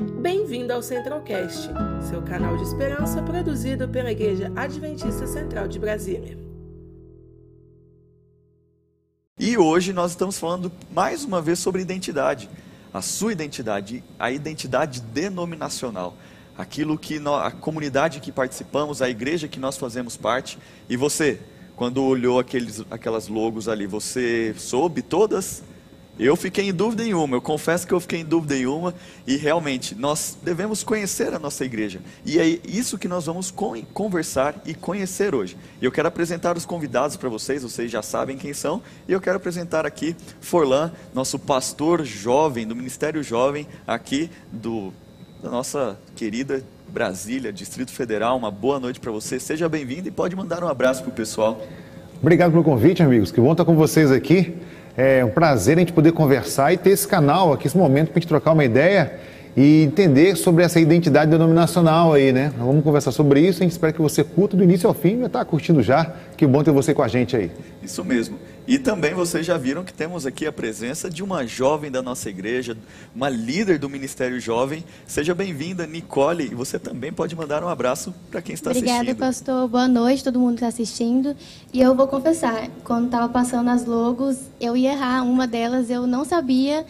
Bem-vindo ao Centralcast, seu canal de esperança produzido pela Igreja Adventista Central de Brasília. E hoje nós estamos falando mais uma vez sobre identidade, a sua identidade, a identidade denominacional, aquilo que nós, a comunidade que participamos, a igreja que nós fazemos parte. E você, quando olhou aqueles, aquelas logos ali, você soube todas eu fiquei em dúvida em uma, eu confesso que eu fiquei em dúvida em uma, e realmente nós devemos conhecer a nossa igreja. E é isso que nós vamos conversar e conhecer hoje. Eu quero apresentar os convidados para vocês, vocês já sabem quem são, e eu quero apresentar aqui Forlan, nosso pastor jovem, do Ministério Jovem, aqui do, da nossa querida Brasília, Distrito Federal. Uma boa noite para você, seja bem-vindo e pode mandar um abraço para o pessoal. Obrigado pelo convite, amigos, que bom estar com vocês aqui. É um prazer a gente poder conversar e ter esse canal aqui, esse momento para a gente trocar uma ideia e entender sobre essa identidade denominacional aí, né? Vamos conversar sobre isso, a gente espera que você curta do início ao fim, já está curtindo já, que bom ter você com a gente aí. Isso mesmo. E também vocês já viram que temos aqui a presença de uma jovem da nossa igreja, uma líder do Ministério Jovem. Seja bem-vinda, Nicole, e você também pode mandar um abraço para quem está Obrigada, assistindo. Obrigada, pastor. Boa noite, todo mundo que está assistindo. E eu vou confessar, quando estava passando as logos, eu ia errar uma delas, eu não sabia.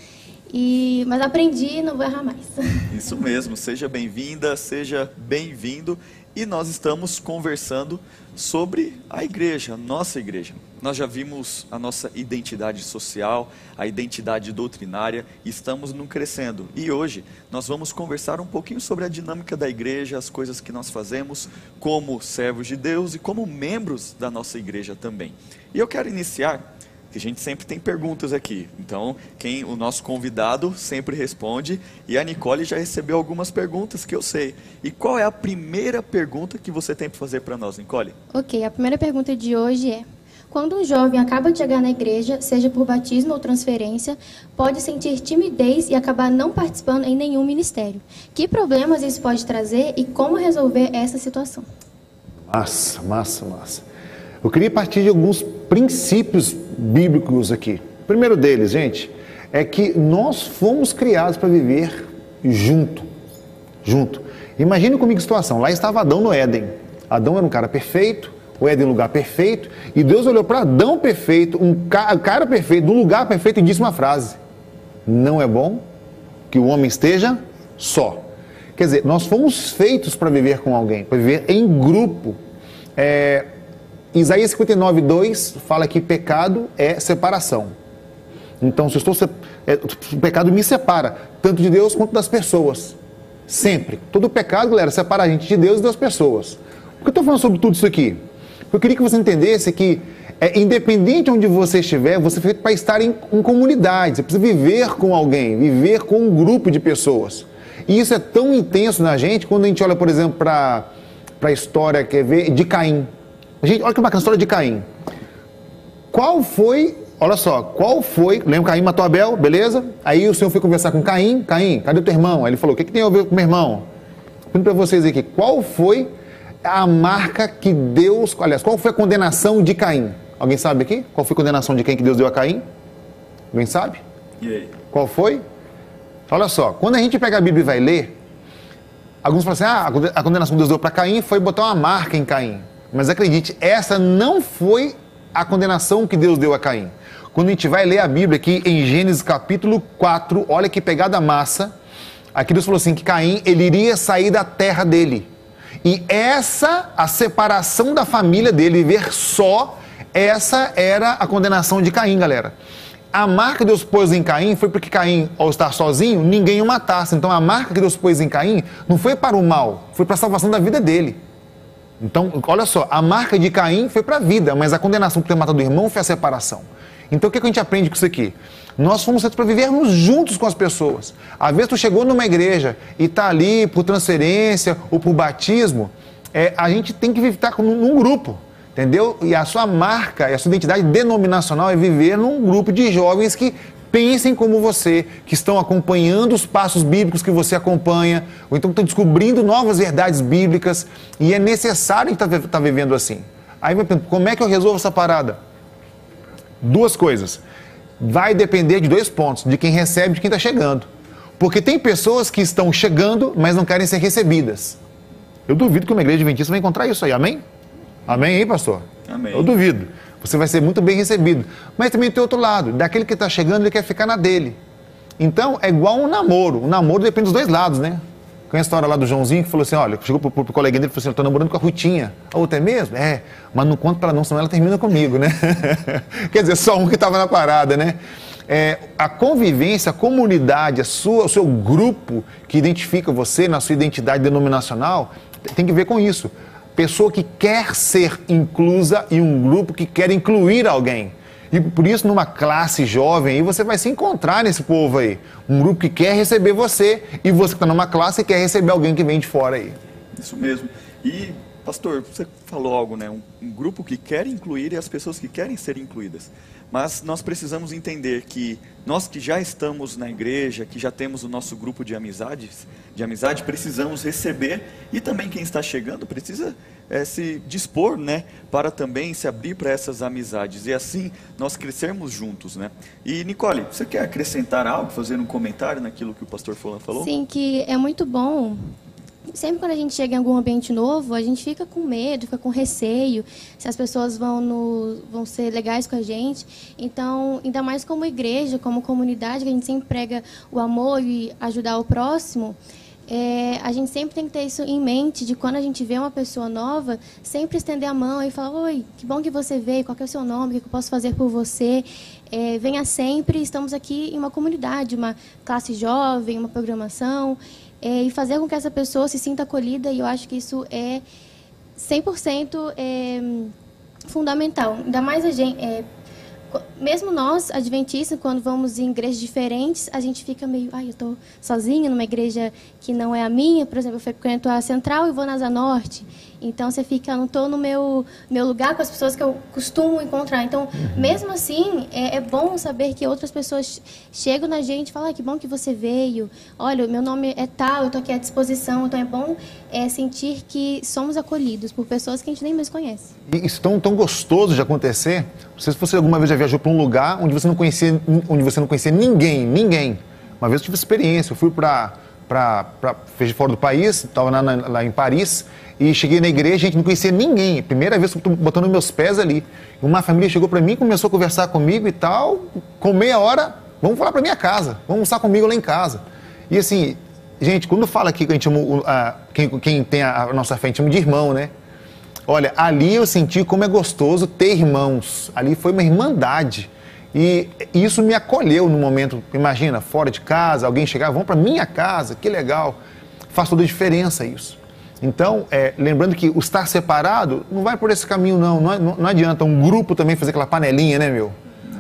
E, mas aprendi e não vou errar mais. Isso mesmo, seja bem-vinda, seja bem-vindo. E nós estamos conversando sobre a igreja, nossa igreja. Nós já vimos a nossa identidade social, a identidade doutrinária, estamos no crescendo. E hoje nós vamos conversar um pouquinho sobre a dinâmica da igreja, as coisas que nós fazemos como servos de Deus e como membros da nossa igreja também. E eu quero iniciar que a gente sempre tem perguntas aqui. Então, quem o nosso convidado sempre responde e a Nicole já recebeu algumas perguntas que eu sei. E qual é a primeira pergunta que você tem para fazer para nós, Nicole? OK, a primeira pergunta de hoje é: quando um jovem acaba de chegar na igreja, seja por batismo ou transferência, pode sentir timidez e acabar não participando em nenhum ministério. Que problemas isso pode trazer e como resolver essa situação? Massa, massa, massa. Eu queria partir de alguns princípios bíblicos aqui. O primeiro deles, gente, é que nós fomos criados para viver junto. Junto. Imagine comigo a situação. Lá estava Adão no Éden. Adão era um cara perfeito, o Éden um lugar perfeito, e Deus olhou para Adão perfeito, um cara perfeito, um lugar perfeito, e disse uma frase: Não é bom que o homem esteja só. Quer dizer, nós fomos feitos para viver com alguém, para viver em grupo. É, Isaías 59, 2 fala que pecado é separação. Então, se estou é, o pecado me separa, tanto de Deus quanto das pessoas. Sempre. Todo pecado, galera, separa a gente de Deus e das pessoas. Por que eu estou falando sobre tudo isso aqui? Porque eu queria que você entendesse que, é, independente de onde você estiver, você é feito para estar em, em comunidade. Você precisa viver com alguém, viver com um grupo de pessoas. E isso é tão intenso na gente quando a gente olha, por exemplo, para a história quer ver, de Caim. Gente, olha que bacana a história de Caim. Qual foi, olha só, qual foi, lembra Caim matou Abel, beleza? Aí o Senhor foi conversar com Caim, Caim, cadê o teu irmão? Aí ele falou, o que, que tem a ver com meu irmão? Pergunto para vocês aqui, qual foi a marca que Deus, aliás, qual foi a condenação de Caim? Alguém sabe aqui? Qual foi a condenação de quem que Deus deu a Caim? Alguém sabe? E aí? Qual foi? Olha só, quando a gente pega a Bíblia e vai ler, alguns falam assim, ah, a condenação que Deus deu para Caim foi botar uma marca em Caim. Mas acredite, essa não foi a condenação que Deus deu a Caim. Quando a gente vai ler a Bíblia aqui em Gênesis capítulo 4, olha que pegada massa. Aqui Deus falou assim que Caim ele iria sair da terra dele. E essa, a separação da família dele, viver só, essa era a condenação de Caim, galera. A marca que Deus pôs em Caim foi porque Caim, ao estar sozinho, ninguém o matasse. Então a marca que Deus pôs em Caim não foi para o mal, foi para a salvação da vida dele. Então, olha só, a marca de Caim foi para a vida, mas a condenação por ter matado o irmão foi a separação. Então, o que, a gente aprende com isso aqui? Nós fomos feitos para vivermos juntos com as pessoas. Às vezes, tu chegou numa igreja e está ali por transferência ou por batismo, é, a gente tem que estar num, num grupo, entendeu? E a sua marca, a sua identidade denominacional é viver num grupo de jovens que pensem como você, que estão acompanhando os passos bíblicos que você acompanha, ou então estão descobrindo novas verdades bíblicas, e é necessário estar tá, tá vivendo assim. Aí vai perguntar, como é que eu resolvo essa parada? Duas coisas. Vai depender de dois pontos, de quem recebe e de quem está chegando. Porque tem pessoas que estão chegando, mas não querem ser recebidas. Eu duvido que uma igreja adventista vai encontrar isso aí, amém? Amém aí, pastor? Amém. Eu duvido. Você vai ser muito bem recebido. Mas também tem outro lado, daquele que está chegando, ele quer ficar na dele. Então, é igual um namoro. O namoro depende dos dois lados, né? Conhece a história lá do Joãozinho que falou assim: olha, chegou pro, pro, pro coleguinha dele e falou assim: eu tô namorando com a Rutinha. A outra é mesmo? É, mas não conta pra não, senão ela termina comigo, né? Quer dizer, só um que estava na parada, né? É, a convivência, a comunidade, a sua, o seu grupo que identifica você na sua identidade denominacional, tem que ver com isso. Pessoa que quer ser inclusa e um grupo que quer incluir alguém. E por isso, numa classe jovem, aí você vai se encontrar nesse povo aí. Um grupo que quer receber você e você que está numa classe quer receber alguém que vem de fora aí. Isso mesmo. E, pastor, você falou algo, né? Um, um grupo que quer incluir e as pessoas que querem ser incluídas. Mas nós precisamos entender que nós que já estamos na igreja, que já temos o nosso grupo de amizades, de amizade, precisamos receber e também quem está chegando precisa é, se dispor, né, para também se abrir para essas amizades e assim nós crescermos juntos, né? E Nicole, você quer acrescentar algo, fazer um comentário naquilo que o pastor Folan falou? Sim, que é muito bom sempre quando a gente chega em algum ambiente novo, a gente fica com medo, fica com receio, se as pessoas vão, no, vão ser legais com a gente. Então, ainda mais como igreja, como comunidade, que a gente sempre prega o amor e ajudar o próximo, é, a gente sempre tem que ter isso em mente, de quando a gente vê uma pessoa nova, sempre estender a mão e falar, oi, que bom que você veio, qual é o seu nome, o que eu posso fazer por você. É, venha sempre, estamos aqui em uma comunidade, uma classe jovem, uma programação é, e fazer com que essa pessoa se sinta acolhida, e eu acho que isso é 100% é, fundamental. Ainda mais a gente, é, mesmo nós, adventistas, quando vamos em igrejas diferentes, a gente fica meio, ai, eu estou sozinha numa igreja que não é a minha, por exemplo, eu frequento a Central e vou na Asa Norte. Então você fica, não estou no meu, meu lugar com as pessoas que eu costumo encontrar. Então, uhum. mesmo assim, é, é, bom saber que outras pessoas chegam na gente e falam, ah, que bom que você veio. Olha, meu nome é tal, eu estou aqui à disposição. Então é bom é, sentir que somos acolhidos por pessoas que a gente nem mesmo conhece. E isso tão, tão gostoso de acontecer. Não sei se você alguma vez já viajou para um lugar onde você não conhecia, onde você não conhecia ninguém, ninguém. Uma vez eu tive experiência, eu fui para para fora do país, estava lá, lá, em Paris, e cheguei na igreja, gente não conhecia ninguém. Primeira vez que botando meus pés ali. Uma família chegou para mim, começou a conversar comigo e tal. Com meia hora, vamos falar para minha casa, vamos almoçar comigo lá em casa. E assim, gente, quando fala aqui que a gente a, quem, quem tem a, a nossa fé, a gente chama de irmão, né? Olha, ali eu senti como é gostoso ter irmãos. Ali foi uma irmandade. E isso me acolheu no momento, imagina, fora de casa, alguém chegar, vamos para minha casa, que legal. Faz toda a diferença isso. Então, é, lembrando que o estar separado não vai por esse caminho, não. Não, não. não, adianta um grupo também fazer aquela panelinha, né, meu?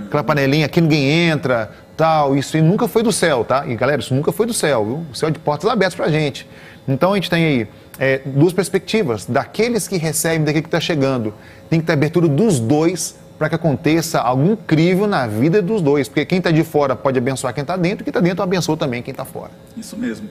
Aquela panelinha, aqui ninguém entra, tal. Isso aí nunca foi do céu, tá? E galera, isso nunca foi do céu, viu? O céu é de portas abertas pra gente. Então a gente tem aí é, duas perspectivas: daqueles que recebem, daquele que está chegando. Tem que ter abertura dos dois para que aconteça algo incrível na vida dos dois. Porque quem está de fora pode abençoar quem está dentro, e quem está dentro abençoa também quem está fora. Isso mesmo.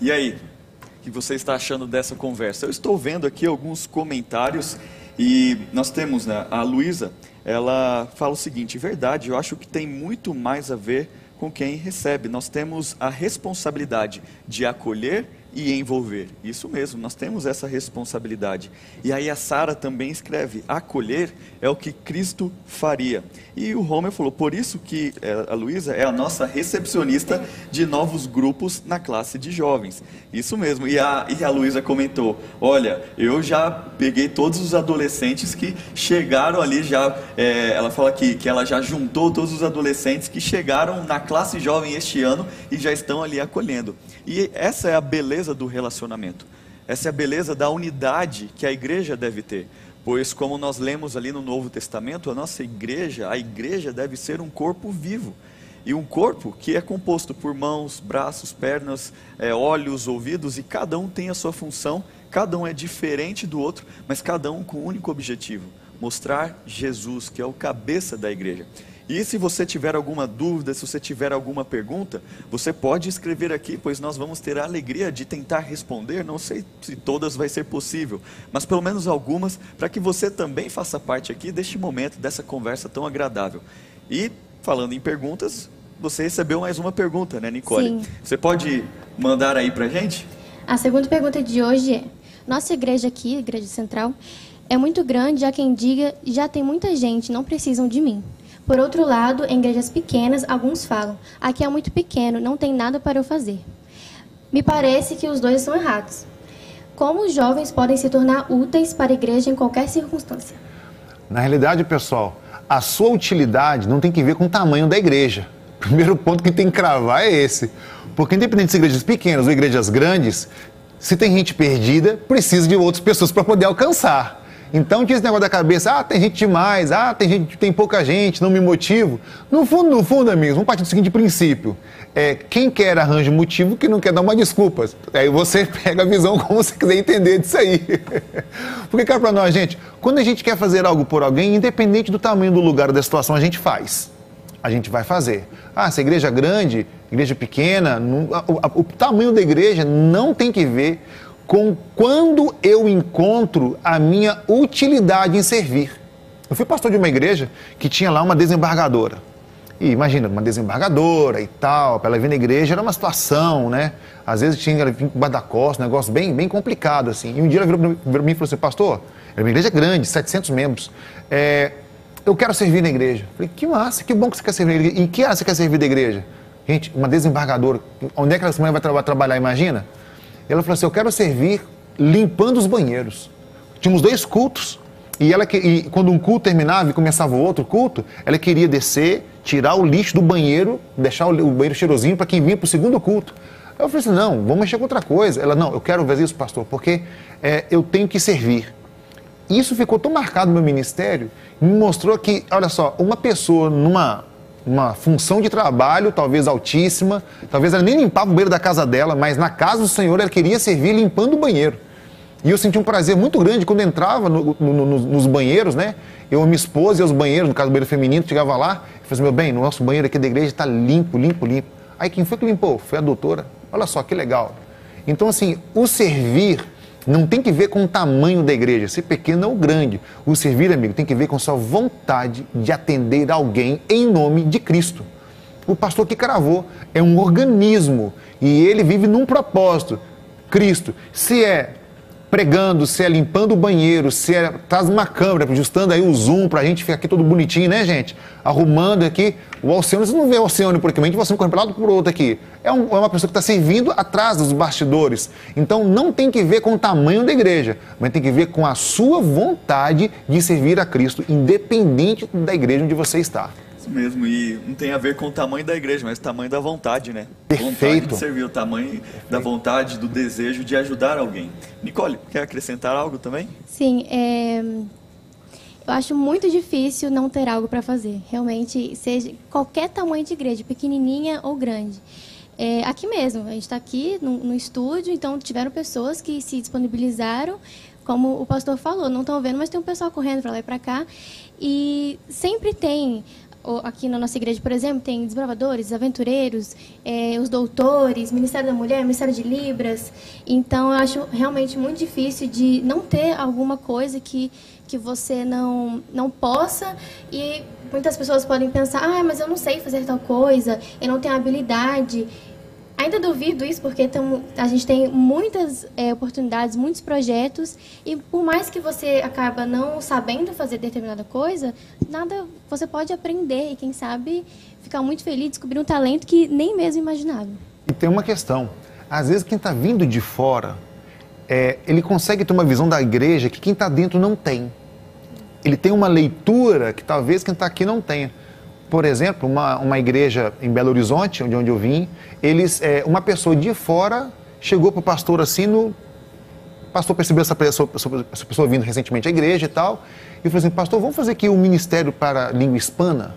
E aí, o que você está achando dessa conversa? Eu estou vendo aqui alguns comentários e nós temos né, a Luísa, ela fala o seguinte: verdade, eu acho que tem muito mais a ver com quem recebe. Nós temos a responsabilidade de acolher e envolver. Isso mesmo, nós temos essa responsabilidade. E aí a Sara também escreve: acolher é o que Cristo faria. E o Homer falou: por isso que é, a Luísa é a nossa recepcionista de novos grupos na classe de jovens. Isso mesmo. E a, e a Luísa comentou: olha, eu já peguei todos os adolescentes que chegaram ali, já. É, ela fala que, que ela já juntou todos os adolescentes que chegaram na classe jovem este ano e já estão ali acolhendo. E essa é a beleza do relacionamento. Essa é a beleza da unidade que a igreja deve ter. Pois, como nós lemos ali no Novo Testamento, a nossa igreja, a igreja deve ser um corpo vivo. E um corpo que é composto por mãos, braços, pernas, é, olhos, ouvidos, e cada um tem a sua função, cada um é diferente do outro, mas cada um com um único objetivo: mostrar Jesus, que é o cabeça da igreja. E se você tiver alguma dúvida, se você tiver alguma pergunta, você pode escrever aqui, pois nós vamos ter a alegria de tentar responder. Não sei se todas vai ser possível, mas pelo menos algumas, para que você também faça parte aqui deste momento, dessa conversa tão agradável. E falando em perguntas, você recebeu mais uma pergunta, né, Nicole? Sim. Você pode mandar aí pra gente? A segunda pergunta de hoje é: Nossa igreja aqui, Igreja Central, é muito grande, há quem diga, já tem muita gente, não precisam de mim. Por outro lado, em igrejas pequenas, alguns falam: aqui é muito pequeno, não tem nada para eu fazer. Me parece que os dois são errados. Como os jovens podem se tornar úteis para a igreja em qualquer circunstância? Na realidade, pessoal, a sua utilidade não tem que ver com o tamanho da igreja. Primeiro ponto que tem que cravar é esse. Porque independente de igrejas pequenas ou igrejas grandes, se tem gente perdida, precisa de outras pessoas para poder alcançar. Então tinha esse negócio da cabeça, ah, tem gente demais, ah, tem gente, tem pouca gente, não me motivo. No fundo, no fundo, amigos, vamos partir do seguinte princípio. É, quem quer arranja motivo que não quer dar uma desculpa. Aí você pega a visão como você quiser entender disso aí. Porque, cara, para nós, gente, quando a gente quer fazer algo por alguém, independente do tamanho do lugar da situação, a gente faz. A gente vai fazer. Ah, se a igreja é grande, igreja pequena, não, a, a, o tamanho da igreja não tem que ver com quando eu encontro a minha utilidade em servir. Eu fui pastor de uma igreja que tinha lá uma desembargadora. E imagina, uma desembargadora e tal, para ela vir na igreja era uma situação, né? Às vezes tinha ela vir com guarda-costas, um negócio bem, bem complicado, assim. E um dia ela virou para mim e falou assim, pastor, é uma igreja grande, 700 membros, é, eu quero servir na igreja. Eu falei, que massa, que bom que você quer servir na igreja. Em que área você quer servir da igreja? Gente, uma desembargadora, onde é que essa mulher vai tra trabalhar, imagina? Ela falou assim: Eu quero servir limpando os banheiros. Tínhamos dois cultos. E, ela, e quando um culto terminava e começava o outro culto, ela queria descer, tirar o lixo do banheiro, deixar o, banheiro cheirosinho para quem vinha para o segundo culto. Eu falei assim: não, vamos mexer com outra coisa. Ela, não, eu quero fazer isso, pastor, porque é, eu tenho que servir. Isso ficou tão marcado no meu ministério, me mostrou que, olha só, uma pessoa numa uma função de trabalho, talvez altíssima, talvez ela nem limpava o banheiro da casa dela, mas na casa do Senhor ela queria servir limpando o banheiro. E eu senti um prazer muito grande quando entrava no, no, no, nos banheiros, né? Eu, minha esposa e os banheiros, no caso do banheiro feminino, chegava lá e falava assim, meu bem, nosso banheiro aqui da igreja está limpo, limpo, limpo. Aí quem foi que limpou? Foi a doutora. Olha só que legal. Então, assim, o servir não tem que ver com o tamanho da igreja, ser pequeno ou grande. O servir, amigo, tem que ver com sua vontade de atender alguém em nome de Cristo. O pastor que cravou é um organismo e ele vive num propósito, Cristo. Se é pregando, se é limpando o banheiro, se é traz uma câmera, ajustando aí o zoom para a gente ficar aqui todo bonitinho, né, gente? Arrumando aqui. O Alcione, você não vê o Alcione por aqui, mas você não lado por outro aqui. É, um, é uma pessoa que está servindo atrás dos bastidores. Então não tem que ver com o tamanho da igreja, mas tem que ver com a sua vontade de servir a Cristo, independente da igreja onde você está. Isso mesmo, e não tem a ver com o tamanho da igreja, mas o tamanho da vontade, né? Perfeito. Vontade de servir, o tamanho Perfeito. da vontade, do desejo de ajudar alguém. Nicole, quer acrescentar algo também? Sim, é... eu acho muito difícil não ter algo para fazer. Realmente, seja qualquer tamanho de igreja, pequenininha ou grande. É, aqui mesmo, a gente está aqui no, no estúdio, então tiveram pessoas que se disponibilizaram como o pastor falou, não estão vendo, mas tem um pessoal correndo para lá e para cá. E sempre tem aqui na nossa igreja, por exemplo, tem desbravadores, aventureiros, é, os doutores, Ministério da Mulher, Ministério de Libras. Então, eu acho realmente muito difícil de não ter alguma coisa que, que você não, não possa. E muitas pessoas podem pensar, ah, mas eu não sei fazer tal coisa, eu não tenho habilidade. Ainda duvido isso porque a gente tem muitas é, oportunidades, muitos projetos e por mais que você acaba não sabendo fazer determinada coisa, nada você pode aprender e quem sabe ficar muito feliz, descobrir um talento que nem mesmo imaginava. E tem uma questão, às vezes quem está vindo de fora, é, ele consegue ter uma visão da igreja que quem está dentro não tem. Ele tem uma leitura que talvez quem está aqui não tenha por exemplo, uma, uma igreja em Belo Horizonte, onde, onde eu vim, eles, é, uma pessoa de fora chegou para o pastor assim, no, o pastor percebeu essa pessoa, essa pessoa vindo recentemente à igreja e tal, e falou assim, pastor, vamos fazer aqui um ministério para língua hispana?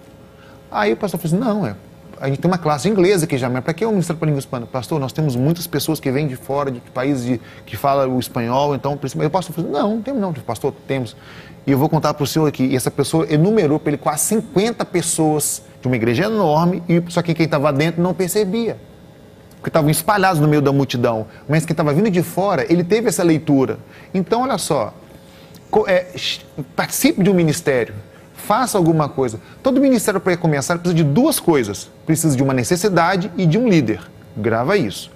Aí o pastor falou assim, não, é, a gente tem uma classe inglesa aqui já, mas para que o Ministério para a Língua Hispana? Pastor, nós temos muitas pessoas que vêm de fora, de países de, que falam o espanhol, então... Eu falou não, não temos não, pastor, temos. E eu vou contar para o senhor aqui, e essa pessoa enumerou para ele quase 50 pessoas de uma igreja enorme, e só que quem estava dentro não percebia. Porque estavam espalhados no meio da multidão. Mas quem estava vindo de fora, ele teve essa leitura. Então, olha só, é, participe de um ministério, faça alguma coisa. Todo ministério para começar precisa de duas coisas: precisa de uma necessidade e de um líder. Grava isso.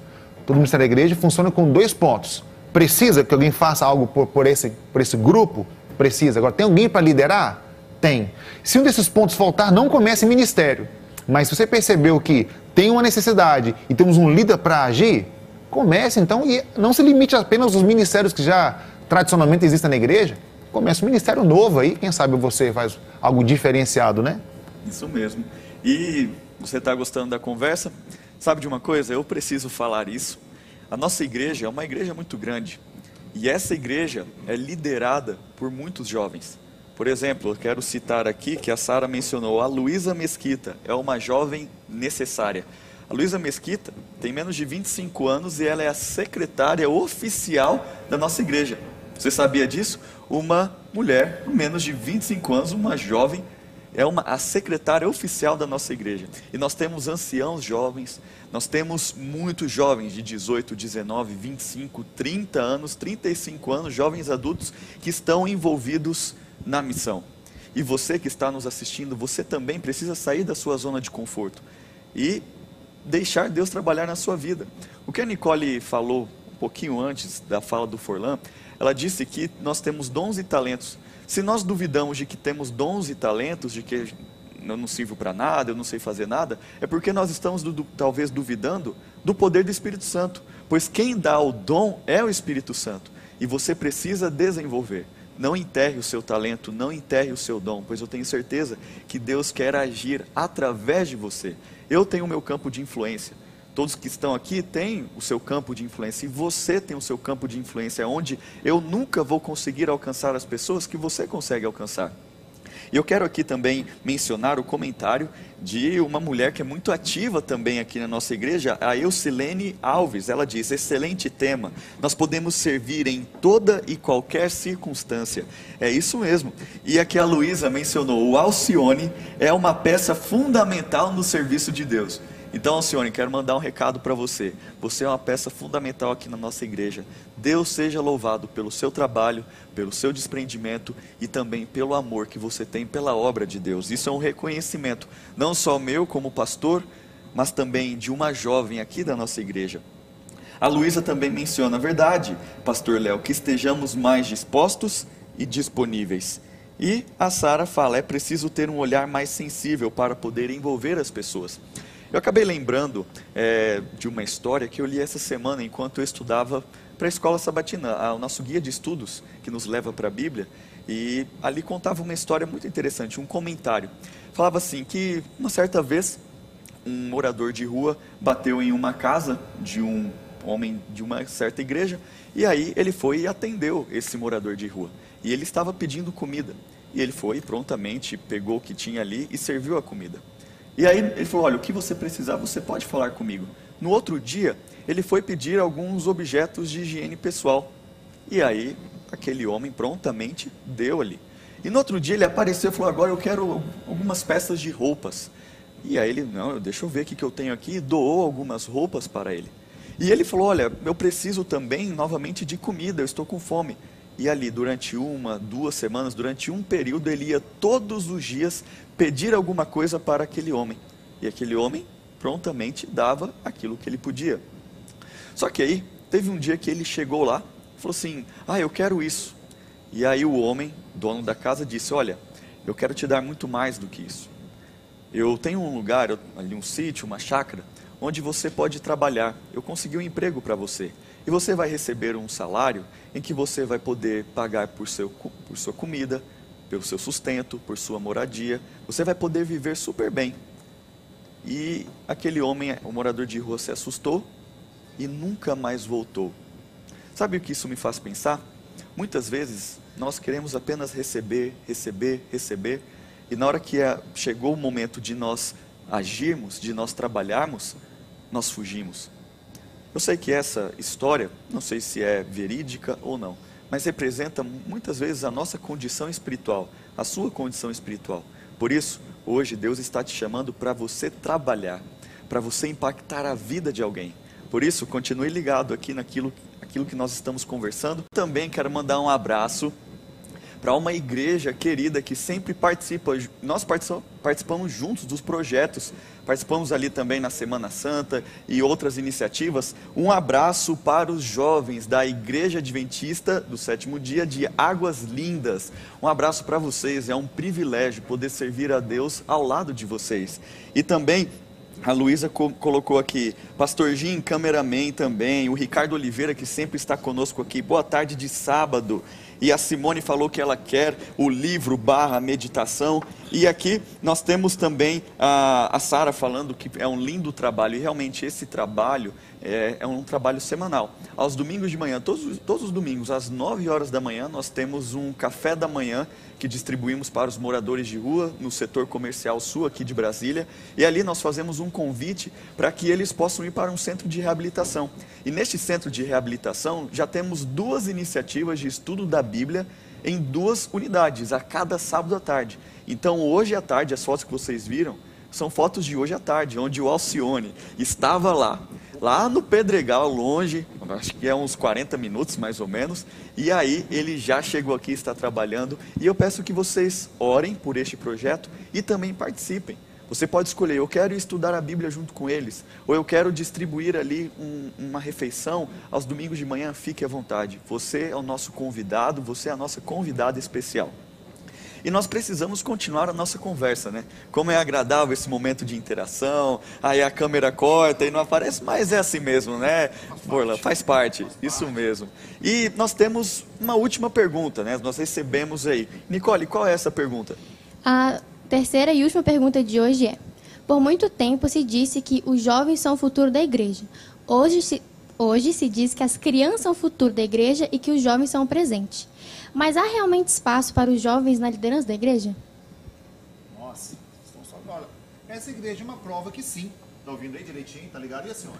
Todo ministério da igreja funciona com dois pontos. Precisa que alguém faça algo por, por esse, por esse grupo? Precisa. Agora, tem alguém para liderar? Tem. Se um desses pontos faltar, não comece ministério. Mas se você percebeu que tem uma necessidade e temos um líder para agir, comece então e não se limite apenas aos ministérios que já tradicionalmente existem na igreja. Comece um ministério novo aí, quem sabe você faz algo diferenciado, né? Isso mesmo. E você está gostando da conversa? Sabe de uma coisa? Eu preciso falar isso. A nossa igreja é uma igreja muito grande. E essa igreja é liderada por muitos jovens. Por exemplo, eu quero citar aqui que a Sara mencionou, a Luísa Mesquita é uma jovem necessária. A Luísa Mesquita tem menos de 25 anos e ela é a secretária oficial da nossa igreja. Você sabia disso? Uma mulher com menos de 25 anos, uma jovem, é uma, a secretária oficial da nossa igreja. E nós temos anciãos jovens, nós temos muitos jovens de 18, 19, 25, 30 anos, 35 anos, jovens adultos que estão envolvidos na missão. E você que está nos assistindo, você também precisa sair da sua zona de conforto e deixar Deus trabalhar na sua vida. O que a Nicole falou um pouquinho antes da fala do Forlan, ela disse que nós temos dons e talentos. Se nós duvidamos de que temos dons e talentos, de que eu não sirvo para nada, eu não sei fazer nada, é porque nós estamos talvez duvidando do poder do Espírito Santo. Pois quem dá o dom é o Espírito Santo. E você precisa desenvolver. Não enterre o seu talento, não enterre o seu dom, pois eu tenho certeza que Deus quer agir através de você. Eu tenho o meu campo de influência. Todos que estão aqui têm o seu campo de influência e você tem o seu campo de influência, onde eu nunca vou conseguir alcançar as pessoas que você consegue alcançar. E eu quero aqui também mencionar o comentário de uma mulher que é muito ativa também aqui na nossa igreja, a Eucilene Alves. Ela diz: excelente tema, nós podemos servir em toda e qualquer circunstância. É isso mesmo. E aqui a Luísa mencionou: o Alcione é uma peça fundamental no serviço de Deus. Então, Alcione, quero mandar um recado para você. Você é uma peça fundamental aqui na nossa igreja. Deus seja louvado pelo seu trabalho, pelo seu desprendimento e também pelo amor que você tem pela obra de Deus. Isso é um reconhecimento, não só meu como pastor, mas também de uma jovem aqui da nossa igreja. A Luísa também menciona a verdade, pastor Léo, que estejamos mais dispostos e disponíveis. E a Sara fala: é preciso ter um olhar mais sensível para poder envolver as pessoas. Eu acabei lembrando é, de uma história que eu li essa semana enquanto eu estudava para a escola sabatina, o nosso guia de estudos que nos leva para a Bíblia. E ali contava uma história muito interessante, um comentário. Falava assim que uma certa vez um morador de rua bateu em uma casa de um homem de uma certa igreja e aí ele foi e atendeu esse morador de rua. E ele estava pedindo comida. E ele foi prontamente, pegou o que tinha ali e serviu a comida. E aí ele falou: Olha, o que você precisar, você pode falar comigo. No outro dia, ele foi pedir alguns objetos de higiene pessoal. E aí, aquele homem prontamente deu ali. E no outro dia ele apareceu e falou: Agora eu quero algumas peças de roupas. E aí ele: Não, deixa eu ver o que eu tenho aqui. E doou algumas roupas para ele. E ele falou: Olha, eu preciso também novamente de comida, eu estou com fome. E ali, durante uma, duas semanas, durante um período, ele ia todos os dias pedir alguma coisa para aquele homem. E aquele homem prontamente dava aquilo que ele podia. Só que aí, teve um dia que ele chegou lá, falou assim: Ah, eu quero isso. E aí o homem, dono da casa, disse: Olha, eu quero te dar muito mais do que isso. Eu tenho um lugar, ali um sítio, uma chácara, onde você pode trabalhar. Eu consegui um emprego para você. E você vai receber um salário em que você vai poder pagar por, seu, por sua comida, pelo seu sustento, por sua moradia. Você vai poder viver super bem. E aquele homem, o morador de rua, se assustou e nunca mais voltou. Sabe o que isso me faz pensar? Muitas vezes nós queremos apenas receber, receber, receber, e na hora que é, chegou o momento de nós agirmos, de nós trabalharmos, nós fugimos. Eu sei que essa história, não sei se é verídica ou não, mas representa muitas vezes a nossa condição espiritual, a sua condição espiritual. Por isso, hoje Deus está te chamando para você trabalhar, para você impactar a vida de alguém. Por isso, continue ligado aqui naquilo aquilo que nós estamos conversando. Também quero mandar um abraço para uma igreja querida que sempre participa. Nós participamos juntos dos projetos, participamos ali também na Semana Santa e outras iniciativas. Um abraço para os jovens da Igreja Adventista do Sétimo Dia de Águas Lindas. Um abraço para vocês, é um privilégio poder servir a Deus ao lado de vocês. E também a Luísa co colocou aqui, Pastor Jim, cameraman também, o Ricardo Oliveira, que sempre está conosco aqui, boa tarde de sábado. E a Simone falou que ela quer o livro barra meditação. E aqui nós temos também a, a Sara falando que é um lindo trabalho. E realmente esse trabalho é, é, um trabalho semanal. Aos domingos de manhã, todos, todos os domingos, às 9 horas da manhã, nós temos um café da manhã que distribuímos para os moradores de rua no setor comercial sul aqui de Brasília. E ali nós fazemos um convite para que eles possam ir para um centro de reabilitação. E neste centro de reabilitação já temos duas iniciativas de estudo da Bíblia em duas unidades, a cada sábado à tarde. Então hoje à tarde, as fotos que vocês viram, são fotos de hoje à tarde, onde o Alcione estava lá lá no Pedregal, longe, acho que é uns 40 minutos mais ou menos, e aí ele já chegou aqui, está trabalhando, e eu peço que vocês orem por este projeto e também participem. Você pode escolher, eu quero estudar a Bíblia junto com eles, ou eu quero distribuir ali um, uma refeição aos domingos de manhã, fique à vontade. Você é o nosso convidado, você é a nossa convidada especial. E nós precisamos continuar a nossa conversa, né? Como é agradável esse momento de interação, aí a câmera corta e não aparece, mas é assim mesmo, né? Borla, faz parte, isso mesmo. E nós temos uma última pergunta, né? Nós recebemos aí. Nicole, qual é essa pergunta? A terceira e última pergunta de hoje é: Por muito tempo se disse que os jovens são o futuro da igreja. Hoje se, hoje se diz que as crianças são o futuro da igreja e que os jovens são o presente. Mas há realmente espaço para os jovens na liderança da igreja? Nossa, estão só agora. Essa igreja é uma prova que sim. Tá ouvindo aí direitinho, tá ligado? E a senhora?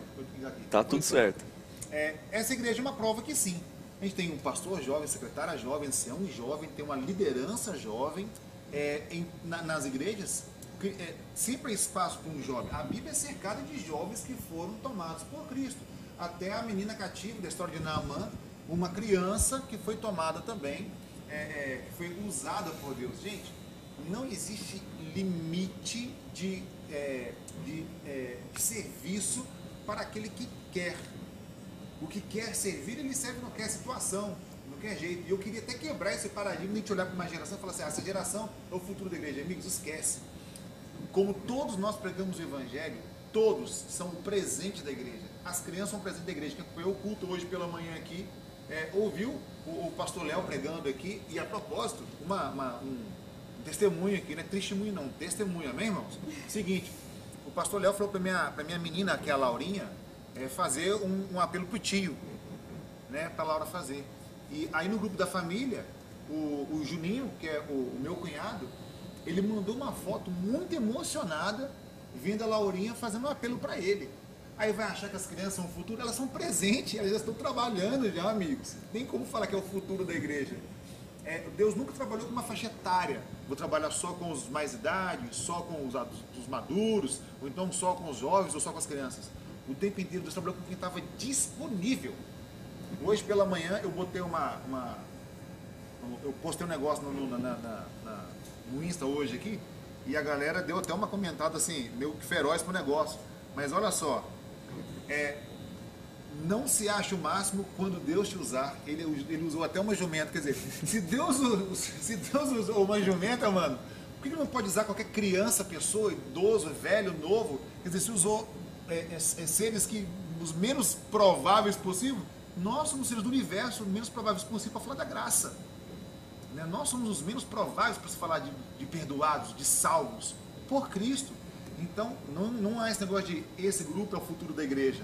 Tá tudo certo. É, essa igreja é uma prova que sim. A gente tem um pastor jovem, secretária jovem, ancião jovem, tem uma liderança jovem é, em, na, nas igrejas. Que, é, sempre há espaço para um jovem. A Bíblia é cercada de jovens que foram tomados por Cristo. Até a menina cativa da história de Naamã, uma criança que foi tomada também, é, é, foi usada por Deus. Gente, não existe limite de, é, de, é, de, serviço para aquele que quer. O que quer servir, ele serve não quer situação, não quer jeito. E eu queria até quebrar esse paradigma de a gente olhar para uma geração e falar assim: ah, essa geração é o futuro da igreja. Amigos, esquece. Como todos nós pregamos o evangelho, todos são o presente da igreja. As crianças são o presente da igreja. Quem acompanhou o culto hoje pela manhã aqui, é, ouviu o, o pastor Léo pregando aqui, e a propósito, uma, uma, um testemunho aqui, não é testemunho não, testemunho, amém, irmãos? Seguinte, o pastor Léo falou para minha, pra minha menina, que é a Laurinha, é, fazer um, um apelo para o tio, né, para Laura fazer. E aí no grupo da família, o, o Juninho, que é o, o meu cunhado, ele mandou uma foto muito emocionada, vindo a Laurinha fazendo um apelo para ele. Aí vai achar que as crianças são o futuro, elas são presentes, elas já estão trabalhando já, amigos. Tem como falar que é o futuro da igreja. É, Deus nunca trabalhou com uma faixa etária. Vou trabalhar só com os mais idade, só com os, os maduros, ou então só com os jovens, ou só com as crianças. O tempo inteiro Deus trabalhou com quem estava disponível. Hoje pela manhã eu botei uma. uma eu postei um negócio no, na, na, na, no Insta hoje aqui, e a galera deu até uma comentada assim, meio que feroz pro negócio. Mas olha só, é, não se acha o máximo quando Deus te usar. Ele, ele usou até uma jumenta. Quer dizer, se Deus, se Deus usou uma jumenta, mano, por que ele não pode usar qualquer criança, pessoa, idoso, velho, novo? Quer dizer, se usou é, é, é seres que os menos prováveis possível, nós somos seres do universo menos prováveis possível para falar da graça. Né? Nós somos os menos prováveis para se falar de, de perdoados, de salvos, por Cristo. Então, não, não há esse negócio de esse grupo é o futuro da igreja.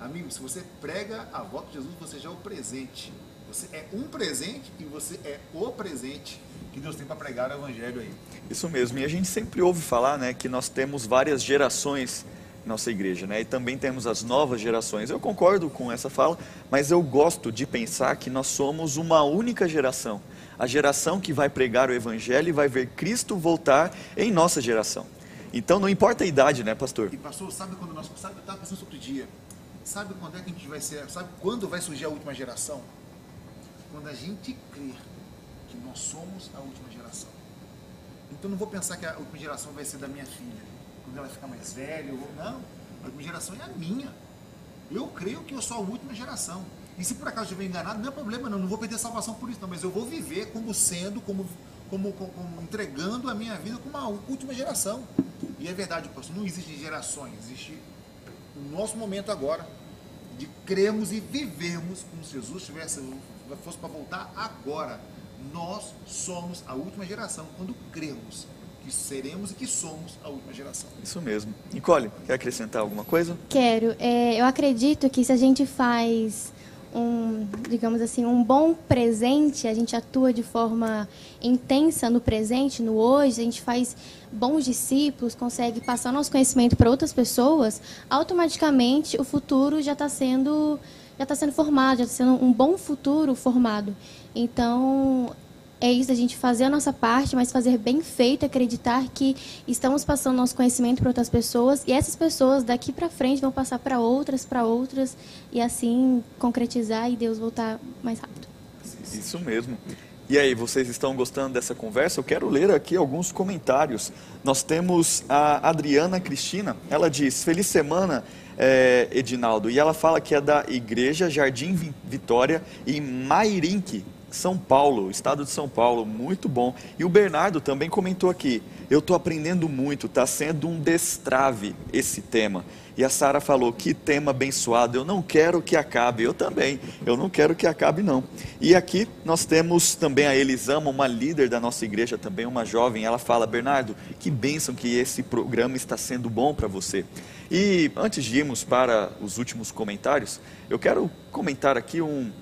Amigo, se você prega a volta de Jesus, você já é o presente. Você é um presente e você é o presente que Deus tem para pregar o evangelho aí. Isso mesmo. E a gente sempre ouve falar, né, que nós temos várias gerações nossa igreja, né? E também temos as novas gerações. Eu concordo com essa fala, mas eu gosto de pensar que nós somos uma única geração. A geração que vai pregar o evangelho e vai ver Cristo voltar em nossa geração. Então não importa a idade, né, pastor? E pastor, sabe quando nós, sabe, eu estava pensando sobre o dia. Sabe quando é que a gente vai ser, sabe quando vai surgir a última geração? Quando a gente crer que nós somos a última geração. Então não vou pensar que a última geração vai ser da minha filha, quando ela ficar mais velha. Vou... Não, a última geração é a minha. Eu creio que eu sou a última geração. E se por acaso eu estiver enganado, não é problema, não, não vou perder salvação por isso, não, mas eu vou viver como sendo, como, como, como, entregando a minha vida como a última geração. E é verdade, pastor, não existem gerações, existe o nosso momento agora de cremos e vivemos como se Jesus tivesse, fosse para voltar agora. Nós somos a última geração quando cremos que seremos e que somos a última geração. Isso mesmo. Nicole, quer acrescentar alguma coisa? Quero. É, eu acredito que se a gente faz um, digamos assim, um bom presente, a gente atua de forma intensa no presente, no hoje, a gente faz bons discípulos, consegue passar nosso conhecimento para outras pessoas, automaticamente o futuro já está sendo já está sendo formado, já está sendo um bom futuro formado. Então, é isso, a gente fazer a nossa parte, mas fazer bem feito, acreditar que estamos passando nosso conhecimento para outras pessoas e essas pessoas daqui para frente vão passar para outras, para outras e assim concretizar e Deus voltar mais rápido. Isso mesmo. E aí, vocês estão gostando dessa conversa? Eu quero ler aqui alguns comentários. Nós temos a Adriana Cristina, ela diz: Feliz semana, é, Edinaldo. E ela fala que é da Igreja Jardim Vitória em Mairinque, são Paulo, estado de São Paulo, muito bom. E o Bernardo também comentou aqui: eu estou aprendendo muito, está sendo um destrave esse tema. E a Sara falou: que tema abençoado, eu não quero que acabe. Eu também, eu não quero que acabe, não. E aqui nós temos também a Elisama, uma líder da nossa igreja, também uma jovem. Ela fala: Bernardo, que bênção que esse programa está sendo bom para você. E antes de irmos para os últimos comentários, eu quero comentar aqui um,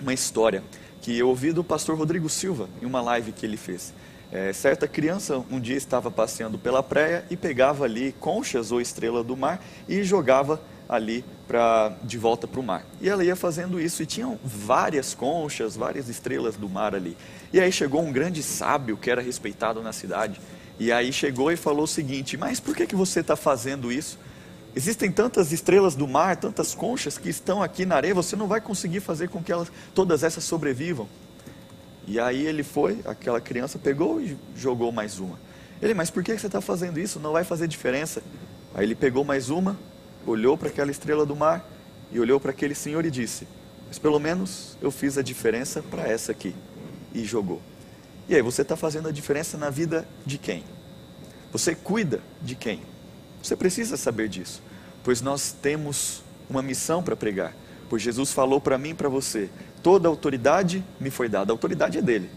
uma história que eu ouvi do pastor Rodrigo Silva em uma live que ele fez. É, certa criança um dia estava passeando pela praia e pegava ali conchas ou estrela do mar e jogava ali pra, de volta para o mar. E ela ia fazendo isso e tinham várias conchas, várias estrelas do mar ali. E aí chegou um grande sábio que era respeitado na cidade. E aí chegou e falou o seguinte: Mas por que, que você está fazendo isso? Existem tantas estrelas do mar, tantas conchas que estão aqui na areia, você não vai conseguir fazer com que elas, todas essas sobrevivam. E aí ele foi, aquela criança pegou e jogou mais uma. Ele, mas por que você está fazendo isso? Não vai fazer diferença. Aí ele pegou mais uma, olhou para aquela estrela do mar e olhou para aquele senhor e disse: Mas pelo menos eu fiz a diferença para essa aqui. E jogou. E aí, você está fazendo a diferença na vida de quem? Você cuida de quem? Você precisa saber disso, pois nós temos uma missão para pregar. Pois Jesus falou para mim e para você: toda autoridade me foi dada, a autoridade é dele.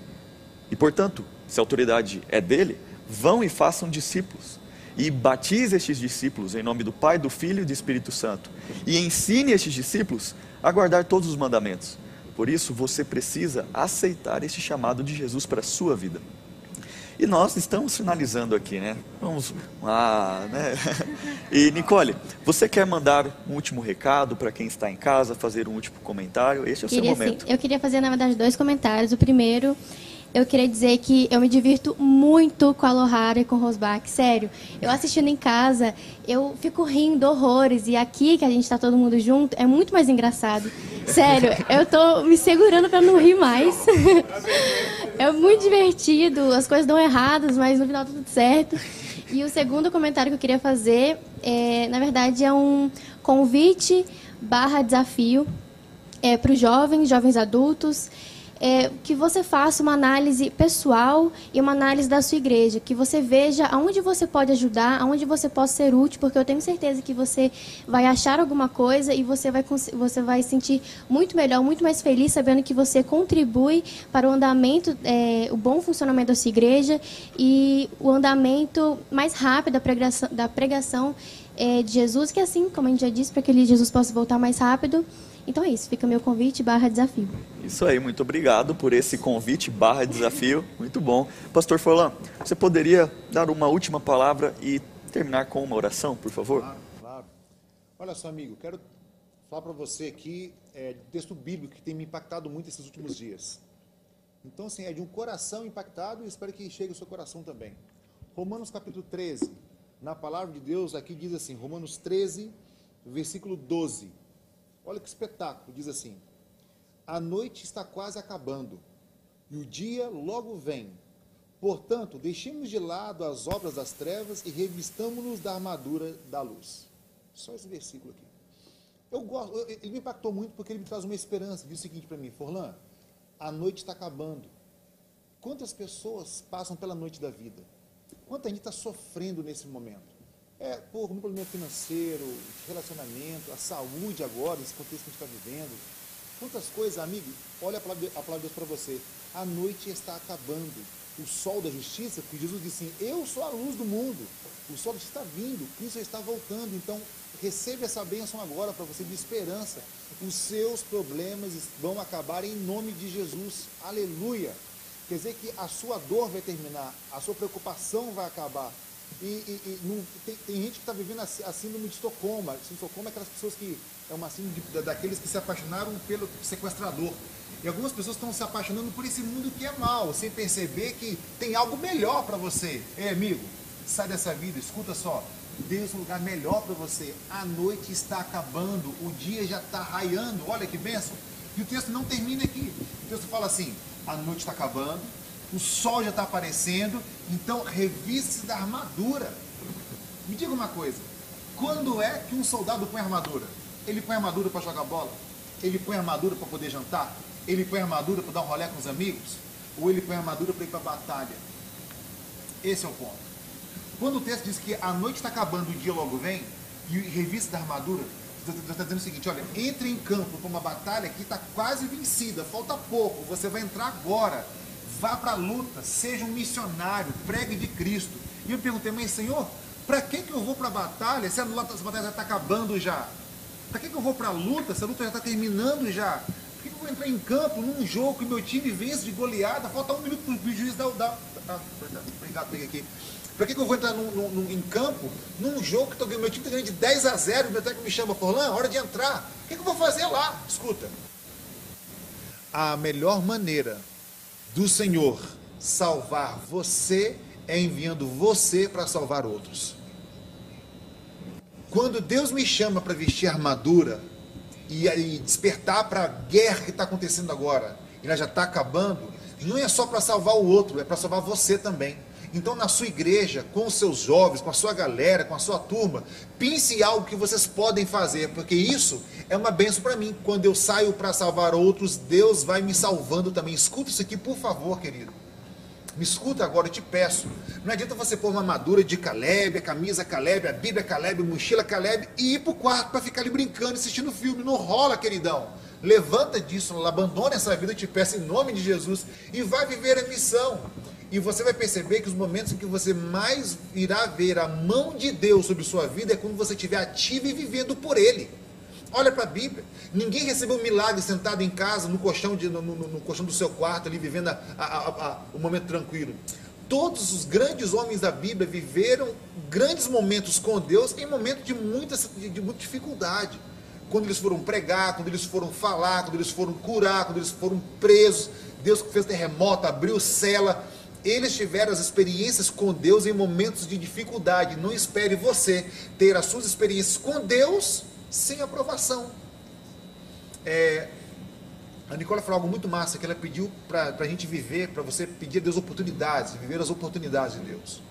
E portanto, se a autoridade é dele, vão e façam discípulos. E batize estes discípulos em nome do Pai, do Filho e do Espírito Santo. E ensine estes discípulos a guardar todos os mandamentos. Por isso, você precisa aceitar este chamado de Jesus para a sua vida. E nós estamos finalizando aqui, né? Vamos lá, né? E Nicole, você quer mandar um último recado para quem está em casa, fazer um último comentário? Este é o queria, seu momento. Sim. Eu queria fazer, na verdade, dois comentários. O primeiro eu queria dizer que eu me divirto muito com a Lohara e com o Rosbach. Sério, eu assistindo em casa, eu fico rindo horrores. E aqui, que a gente está todo mundo junto, é muito mais engraçado. Sério, eu tô me segurando para não rir mais. é muito divertido, as coisas dão erradas, mas no final tá tudo certo. E o segundo comentário que eu queria fazer, é, na verdade, é um convite barra desafio é, para os jovens, jovens adultos é, que você faça uma análise pessoal e uma análise da sua igreja, que você veja aonde você pode ajudar, aonde você pode ser útil, porque eu tenho certeza que você vai achar alguma coisa e você vai, você vai sentir muito melhor, muito mais feliz sabendo que você contribui para o andamento, é, o bom funcionamento da sua igreja e o andamento mais rápido da pregação, da pregação é, de Jesus, que assim, como a gente já disse, para que Jesus possa voltar mais rápido. Então é isso, fica meu convite barra desafio. Isso aí, muito obrigado por esse convite barra desafio, muito bom. Pastor Forlan, você poderia dar uma última palavra e terminar com uma oração, por favor? Claro, claro. Olha só, amigo, quero falar para você aqui é, texto bíblico que tem me impactado muito esses últimos dias. Então, assim, é de um coração impactado e espero que chegue ao seu coração também. Romanos capítulo 13, na palavra de Deus, aqui diz assim, Romanos 13, versículo 12. Olha que espetáculo, diz assim: A noite está quase acabando e o dia logo vem. Portanto, deixemos de lado as obras das trevas e revistamos-nos da armadura da luz. Só esse versículo aqui. Eu gosto, ele me impactou muito porque ele me traz uma esperança. Diz o seguinte para mim, Forlan, a noite está acabando. Quantas pessoas passam pela noite da vida? Quanta gente está sofrendo nesse momento? É, por um problema financeiro, relacionamento, a saúde agora, esse contexto que a gente está vivendo. Quantas coisas, amigo, olha a palavra, a palavra de Deus para você. A noite está acabando. O sol da justiça, porque Jesus disse assim, eu sou a luz do mundo. O sol está vindo, Cristo está voltando. Então, receba essa bênção agora para você de esperança. Os seus problemas vão acabar em nome de Jesus. Aleluia. Quer dizer que a sua dor vai terminar, a sua preocupação vai acabar. E, e, e não, tem, tem, gente que está vivendo a, a síndrome de Estocolmo. A síndrome de Estocolmo é aquelas pessoas que. É uma síndrome de, daqueles que se apaixonaram pelo sequestrador. E algumas pessoas estão se apaixonando por esse mundo que é mal, sem perceber que tem algo melhor para você. Ei, amigo, sai dessa vida, escuta só. Deus um lugar melhor para você. A noite está acabando, o dia já está raiando. Olha que benção. E o texto não termina aqui. O texto fala assim: a noite está acabando, o sol já está aparecendo, então reviste-se da armadura. Me diga uma coisa: quando é que um soldado põe armadura? Ele põe armadura para jogar bola? Ele põe armadura para poder jantar? Ele põe armadura para dar um rolê com os amigos? Ou ele põe armadura para ir para a batalha? Esse é o ponto. Quando o texto diz que a noite está acabando, o dia logo vem, e revista da armadura, está dizendo o seguinte: olha, entre em campo para uma batalha que está quase vencida, falta pouco, você vai entrar agora, vá para a luta, seja um missionário, pregue de Cristo. E eu perguntei, mas Senhor, para que, que eu vou para a batalha se a, luta, a batalha já está acabando já? Para que, que eu vou para a luta se a luta já está terminando já? Por que, que eu vou entrar em campo num jogo que meu time vence de goleada? Falta um minuto para o juiz dar. Dar, ah, obrigado, peguei aqui. Para que, que eu vou entrar num, num, em campo, num jogo que meu time está ganhando de 10 a 0, o meu técnico me chama, Forlan, hora de entrar. O que, que eu vou fazer lá? Escuta. A melhor maneira do Senhor salvar você é enviando você para salvar outros. Quando Deus me chama para vestir armadura e, e despertar para a guerra que está acontecendo agora, e ela já está acabando, não é só para salvar o outro, é para salvar você também. Então, na sua igreja, com os seus jovens, com a sua galera, com a sua turma, pense algo que vocês podem fazer, porque isso é uma benção para mim. Quando eu saio para salvar outros, Deus vai me salvando também. Escuta isso aqui, por favor, querido. Me escuta agora, eu te peço. Não adianta você pôr uma armadura de Caleb, a camisa Caleb, a Bíblia Caleb, a mochila Caleb e ir pro quarto para ficar ali brincando, assistindo filme. Não rola, queridão. Levanta disso, abandona essa vida, eu te peço em nome de Jesus e vai viver a missão. E você vai perceber que os momentos em que você mais irá ver a mão de Deus sobre sua vida é quando você estiver ativo e vivendo por Ele. Olha para a Bíblia. Ninguém recebeu um milagre sentado em casa, no colchão, de, no, no, no colchão do seu quarto, ali vivendo a, a, a, o momento tranquilo. Todos os grandes homens da Bíblia viveram grandes momentos com Deus em momentos de muita, de, de muita dificuldade. Quando eles foram pregar, quando eles foram falar, quando eles foram curar, quando eles foram presos. Deus fez terremoto, abriu cela. Eles tiveram as experiências com Deus em momentos de dificuldade. Não espere você ter as suas experiências com Deus sem aprovação. É, a Nicola falou algo muito massa, que ela pediu para a gente viver, para você pedir a Deus oportunidades, viver as oportunidades de Deus.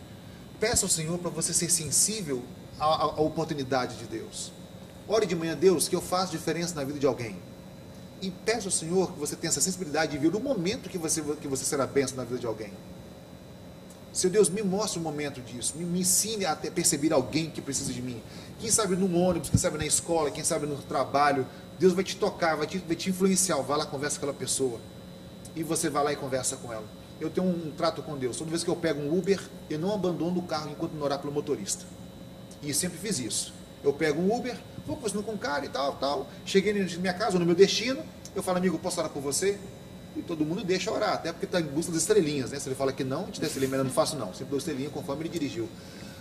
Peça ao Senhor para você ser sensível à, à, oportunidade de Deus. Ore de manhã, Deus, que eu faça diferença na vida de alguém. E peça ao Senhor que você tenha essa sensibilidade de ver o momento que você, que você será benção na vida de alguém. Seu Deus, me mostre um momento disso. Me, me ensine a perceber alguém que precisa de mim. Quem sabe no ônibus, quem sabe na escola, quem sabe no trabalho. Deus vai te tocar, vai te, vai te influenciar. Vai lá, conversa com aquela pessoa. E você vai lá e conversa com ela. Eu tenho um trato com Deus. Toda vez que eu pego um Uber, eu não abandono o carro enquanto não orar pelo motorista. E sempre fiz isso. Eu pego um Uber, vou conversando com o cara e tal, tal. Cheguei na minha casa, no meu destino. Eu falo, amigo, posso orar por você? E todo mundo deixa orar, até porque está em busca das estrelinhas, né? Se ele fala que não, gente dá estrelinha, eu não faço não, sempre dou estrelinha conforme ele dirigiu.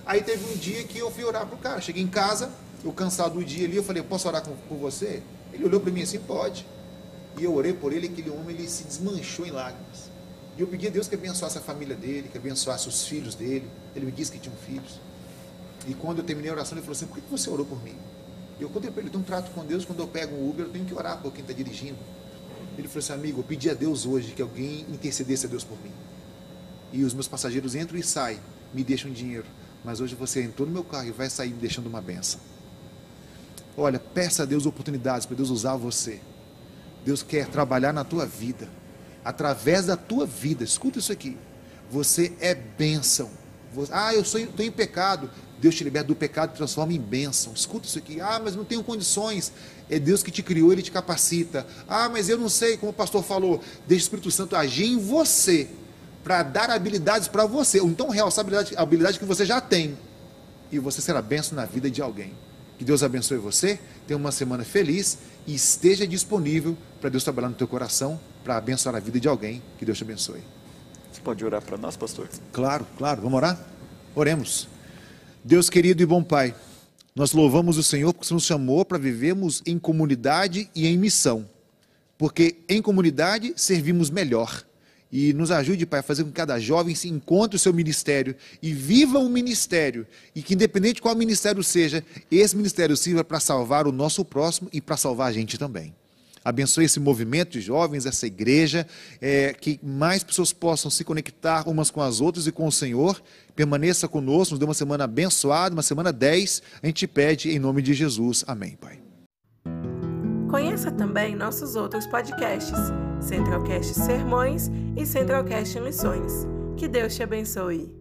Aí teve um dia que eu fui orar pro cara, cheguei em casa, eu cansado do dia ali, eu falei, posso orar com, por você? Ele olhou para mim assim, pode. E eu orei por ele, aquele homem ele se desmanchou em lágrimas. E eu pedi a Deus que abençoasse a família dele, que abençoasse os filhos dele. Ele me disse que tinham filhos. E quando eu terminei a oração, ele falou assim: por que você orou por mim? E eu contei para ele: tenho um trato com Deus, quando eu pego um Uber, eu tenho que orar por quem está dirigindo. Ele falou assim, amigo, eu pedi a Deus hoje que alguém intercedesse a Deus por mim. E os meus passageiros entram e saem, me deixam dinheiro. Mas hoje você entrou no meu carro e vai sair me deixando uma benção. Olha, peça a Deus oportunidades para Deus usar você. Deus quer trabalhar na tua vida. Através da tua vida. Escuta isso aqui. Você é bênção. Ah, eu estou em pecado. Deus te liberta do pecado e transforma em bênção. Escuta isso aqui. Ah, mas não tenho condições. É Deus que te criou, Ele te capacita. Ah, mas eu não sei, como o pastor falou. Deixa o Espírito Santo agir em você para dar habilidades para você. Ou então realçar a habilidade, a habilidade que você já tem. E você será bênção na vida de alguém. Que Deus abençoe você, tenha uma semana feliz e esteja disponível para Deus trabalhar no teu coração para abençoar a vida de alguém. Que Deus te abençoe. Você pode orar para nós, pastor? Claro, claro. Vamos orar? Oremos. Deus querido e bom Pai, nós louvamos o Senhor porque nos chamou para vivermos em comunidade e em missão. Porque em comunidade servimos melhor e nos ajude, Pai, a fazer com que cada jovem se encontre o seu ministério e viva o ministério. E que, independente de qual ministério seja, esse ministério sirva para salvar o nosso próximo e para salvar a gente também. Abençoe esse movimento de jovens, essa igreja, é, que mais pessoas possam se conectar umas com as outras e com o Senhor. Permaneça conosco, nos dê uma semana abençoada, uma semana 10. A gente pede em nome de Jesus. Amém, Pai. Conheça também nossos outros podcasts, Centralcast Sermões e Centralcast Missões. Que Deus te abençoe.